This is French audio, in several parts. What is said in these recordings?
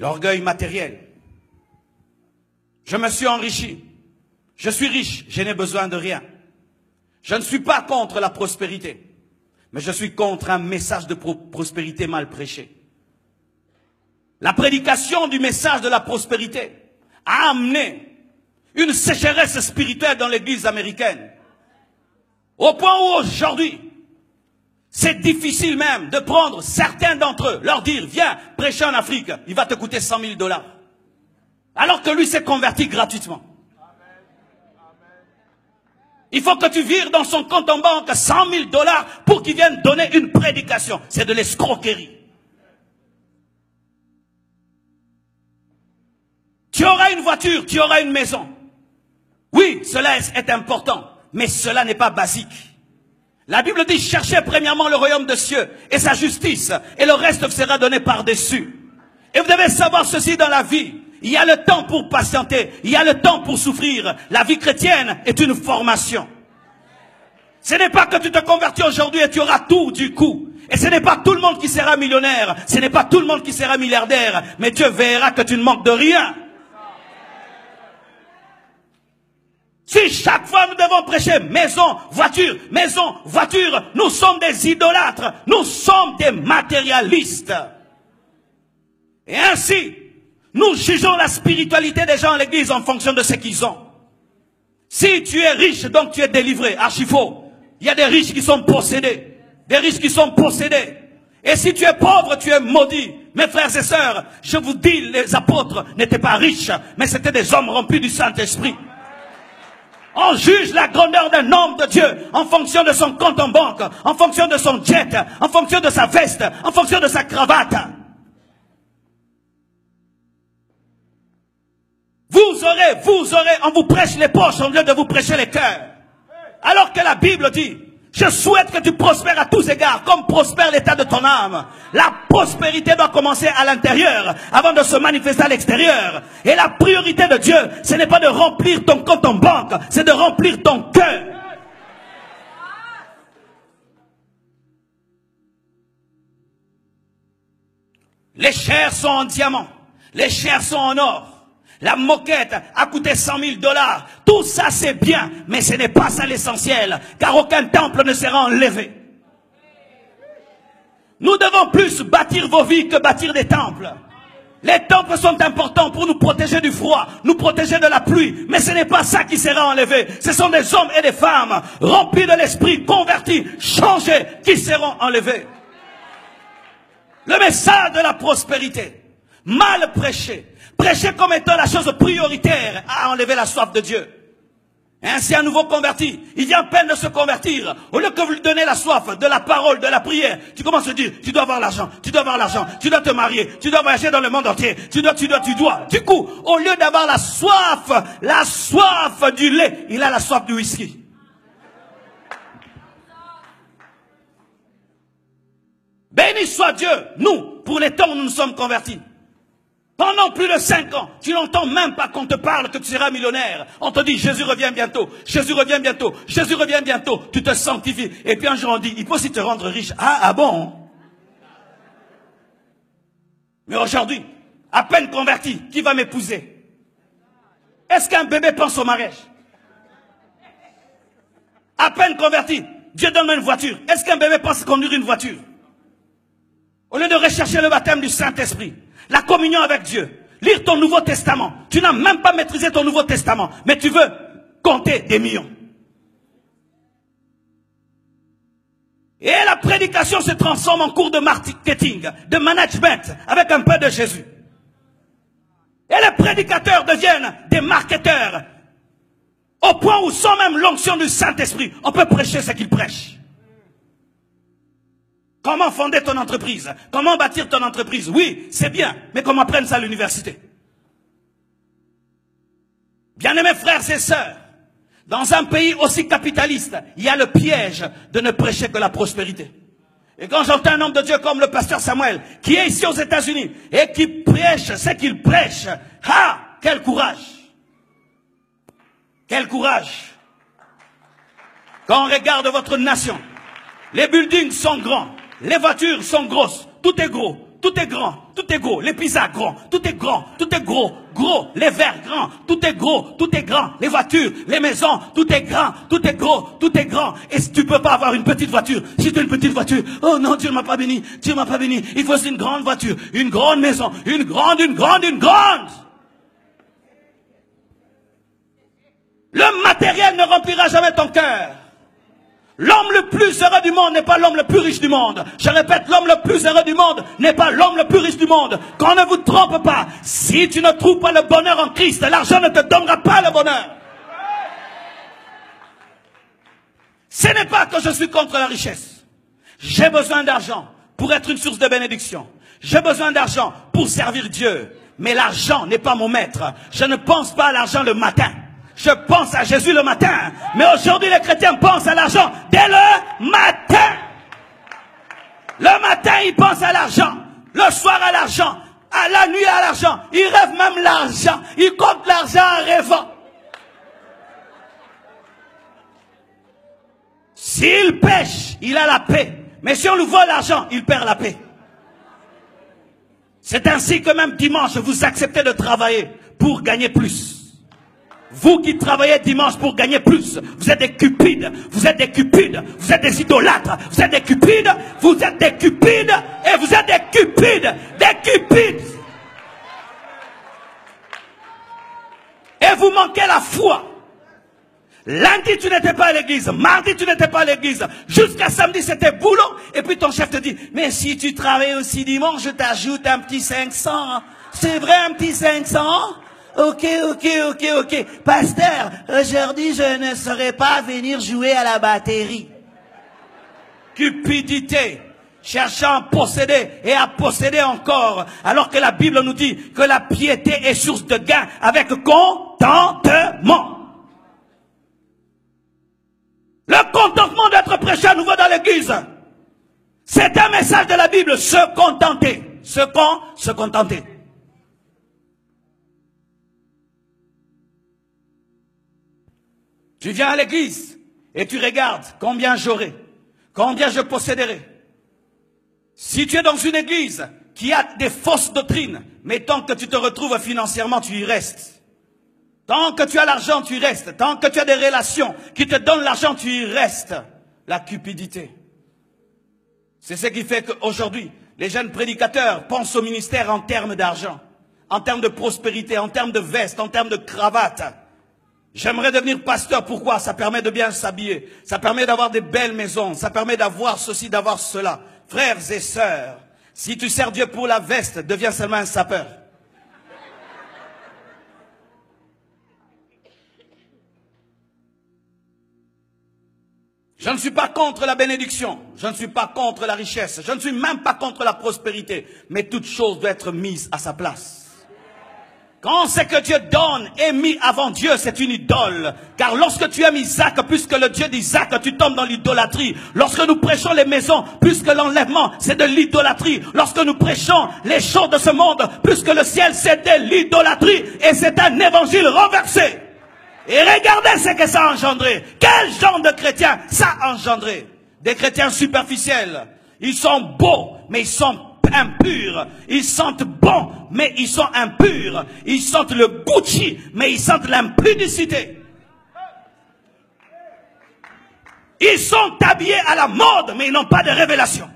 L'orgueil matériel. Je me suis enrichi. Je suis riche, je n'ai besoin de rien. Je ne suis pas contre la prospérité, mais je suis contre un message de prospérité mal prêché. La prédication du message de la prospérité a amené une sécheresse spirituelle dans l'église américaine. Au point où aujourd'hui, c'est difficile même de prendre certains d'entre eux, leur dire, viens prêcher en Afrique, il va te coûter 100 000 dollars. Alors que lui s'est converti gratuitement. Il faut que tu vires dans son compte en banque 100 000 dollars pour qu'il vienne donner une prédication. C'est de l'escroquerie. Tu auras une voiture, tu auras une maison. Oui, cela est important, mais cela n'est pas basique. La Bible dit, cherchez premièrement le royaume de cieux et sa justice, et le reste sera donné par-dessus. Et vous devez savoir ceci dans la vie. Il y a le temps pour patienter, il y a le temps pour souffrir. La vie chrétienne est une formation. Ce n'est pas que tu te convertis aujourd'hui et tu auras tout du coup. Et ce n'est pas tout le monde qui sera millionnaire, ce n'est pas tout le monde qui sera milliardaire, mais Dieu verra que tu ne manques de rien. Si chaque fois nous devons prêcher maison, voiture, maison, voiture, nous sommes des idolâtres, nous sommes des matérialistes. Et ainsi, nous jugeons la spiritualité des gens à l'église en fonction de ce qu'ils ont. Si tu es riche, donc tu es délivré, archi faux. Il y a des riches qui sont possédés, des riches qui sont possédés. Et si tu es pauvre, tu es maudit. Mes frères et sœurs, je vous dis, les apôtres n'étaient pas riches, mais c'était des hommes remplis du Saint-Esprit. On juge la grandeur d'un homme de Dieu en fonction de son compte en banque, en fonction de son jet, en fonction de sa veste, en fonction de sa cravate. Vous aurez, vous aurez, on vous prêche les poches au lieu de vous prêcher les cœurs. Alors que la Bible dit, je souhaite que tu prospères à tous égards, comme prospère l'état de ton âme. La prospérité doit commencer à l'intérieur, avant de se manifester à l'extérieur. Et la priorité de Dieu, ce n'est pas de remplir ton compte en banque, c'est de remplir ton cœur. Les chairs sont en diamant, les chairs sont en or. La moquette a coûté 100 000 dollars. Tout ça, c'est bien, mais ce n'est pas ça l'essentiel, car aucun temple ne sera enlevé. Nous devons plus bâtir vos vies que bâtir des temples. Les temples sont importants pour nous protéger du froid, nous protéger de la pluie, mais ce n'est pas ça qui sera enlevé. Ce sont des hommes et des femmes remplis de l'esprit, convertis, changés, qui seront enlevés. Le message de la prospérité, mal prêché, Prêcher comme étant la chose prioritaire à enlever la soif de Dieu. Ainsi, un nouveau converti, il vient à peine de se convertir. Au lieu que vous lui donnez la soif de la parole, de la prière, tu commences à dire, tu dois avoir l'argent, tu dois avoir l'argent, tu dois te marier, tu dois voyager dans le monde entier, tu dois, tu dois, tu dois. Du coup, au lieu d'avoir la soif, la soif du lait, il a la soif du whisky. Béni soit Dieu, nous, pour les temps où nous nous sommes convertis. Pendant plus de cinq ans, tu n'entends même pas qu'on te parle que tu seras millionnaire. On te dit Jésus revient bientôt, Jésus revient bientôt, Jésus revient bientôt. Tu te sanctifies. Et puis un jour on dit, il peut aussi te rendre riche. Ah, ah bon? Mais aujourd'hui, à peine converti, qui va m'épouser? Est-ce qu'un bébé pense au mariage? À peine converti, Dieu donne une voiture. Est-ce qu'un bébé pense conduire une voiture? Au lieu de rechercher le baptême du Saint-Esprit, la communion avec Dieu, lire ton Nouveau Testament. Tu n'as même pas maîtrisé ton Nouveau Testament, mais tu veux compter des millions. Et la prédication se transforme en cours de marketing, de management, avec un peu de Jésus. Et les prédicateurs deviennent des marketeurs, au point où sans même l'onction du Saint-Esprit, on peut prêcher ce qu'ils prêchent. Comment fonder ton entreprise? Comment bâtir ton entreprise? Oui, c'est bien, mais comment apprendre ça à l'université. Bien-aimés frères et sœurs, dans un pays aussi capitaliste, il y a le piège de ne prêcher que la prospérité. Et quand j'entends un homme de Dieu comme le pasteur Samuel, qui est ici aux États-Unis, et qui prêche ce qu'il prêche, ah, quel courage! Quel courage! Quand on regarde votre nation, les buildings sont grands, les voitures sont grosses, tout est gros. tout est grand, tout est gros, les pizzas grands, tout est grand, tout est gros, gros, les verres grands, tout est gros, tout est grand, les voitures, les maisons, tout est grand, tout est gros, tout est grand. Et si tu peux pas avoir une petite voiture, si tu as une petite voiture, oh non, Dieu ne m'a pas béni, Dieu m'a pas béni, il faut une grande voiture, une grande maison, une grande, une grande, une grande. Le matériel ne remplira jamais ton cœur. L'homme le plus heureux du monde n'est pas l'homme le plus riche du monde. Je répète, l'homme le plus heureux du monde n'est pas l'homme le plus riche du monde. Qu'on ne vous trompe pas. Si tu ne trouves pas le bonheur en Christ, l'argent ne te donnera pas le bonheur. Ce n'est pas que je suis contre la richesse. J'ai besoin d'argent pour être une source de bénédiction. J'ai besoin d'argent pour servir Dieu. Mais l'argent n'est pas mon maître. Je ne pense pas à l'argent le matin. Je pense à Jésus le matin. Mais aujourd'hui, les chrétiens pensent à l'argent dès le matin. Le matin, ils pensent à l'argent. Le soir, à l'argent. À la nuit, à l'argent. Ils rêvent même l'argent. Ils comptent l'argent en rêvant. S'il pêche, il a la paix. Mais si on lui vole l'argent, il perd la paix. C'est ainsi que même dimanche, vous acceptez de travailler pour gagner plus. Vous qui travaillez dimanche pour gagner plus, vous êtes des cupides, vous êtes des cupides, vous êtes des idolâtres, vous êtes des cupides, vous êtes des cupides, et vous êtes des cupides, des cupides. Et vous manquez la foi. Lundi, tu n'étais pas à l'église. Mardi, tu n'étais pas à l'église. Jusqu'à samedi, c'était boulot. Et puis ton chef te dit, mais si tu travailles aussi dimanche, je t'ajoute un petit 500. C'est vrai, un petit 500 Ok, ok, ok, ok. Pasteur, aujourd'hui, je ne saurais pas venir jouer à la batterie. Cupidité. Cherchant à posséder et à posséder encore. Alors que la Bible nous dit que la piété est source de gain avec contentement. Le contentement d'être prêché à nouveau dans l'église. C'est un message de la Bible. Se contenter. Se con, se contenter. Tu viens à l'église et tu regardes combien j'aurai, combien je posséderai. Si tu es dans une église qui a des fausses doctrines, mais tant que tu te retrouves financièrement, tu y restes. Tant que tu as l'argent, tu y restes. Tant que tu as des relations qui te donnent l'argent, tu y restes. La cupidité. C'est ce qui fait qu'aujourd'hui, les jeunes prédicateurs pensent au ministère en termes d'argent, en termes de prospérité, en termes de veste, en termes de cravate. J'aimerais devenir pasteur. Pourquoi? Ça permet de bien s'habiller. Ça permet d'avoir des belles maisons. Ça permet d'avoir ceci, d'avoir cela. Frères et sœurs, si tu sers Dieu pour la veste, deviens seulement un sapeur. Je ne suis pas contre la bénédiction, je ne suis pas contre la richesse, je ne suis même pas contre la prospérité, mais toute chose doit être mise à sa place. Quand ce que Dieu donne est mis avant Dieu, c'est une idole. Car lorsque tu aimes Isaac, puisque le Dieu d'Isaac, tu tombes dans l'idolâtrie. Lorsque nous prêchons les maisons, puisque l'enlèvement, c'est de l'idolâtrie. Lorsque nous prêchons les choses de ce monde, puisque le ciel, c'est de l'idolâtrie. Et c'est un évangile renversé. Et regardez ce que ça a engendré. Quel genre de chrétiens ça a engendré? Des chrétiens superficiels. Ils sont beaux, mais ils sont impurs. Ils sentent bon, mais ils sont impurs. Ils sentent le Gucci, mais ils sentent l'impudicité. Ils sont habillés à la mode, mais ils n'ont pas de révélation.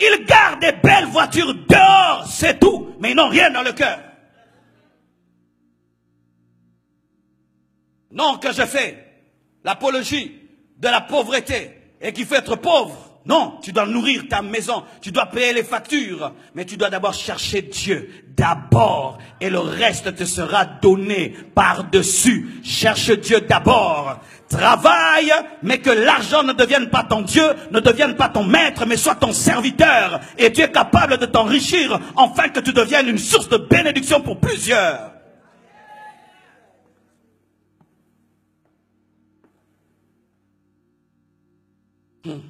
Ils gardent des belles voitures dehors, c'est tout, mais ils n'ont rien dans le cœur. Non que je fais l'apologie de la pauvreté et qu'il faut être pauvre. Non, tu dois nourrir ta maison, tu dois payer les factures, mais tu dois d'abord chercher Dieu, d'abord, et le reste te sera donné par-dessus. Cherche Dieu d'abord. Travaille, mais que l'argent ne devienne pas ton Dieu, ne devienne pas ton maître, mais soit ton serviteur. Et tu es capable de t'enrichir, afin que tu deviennes une source de bénédiction pour plusieurs. Hmm.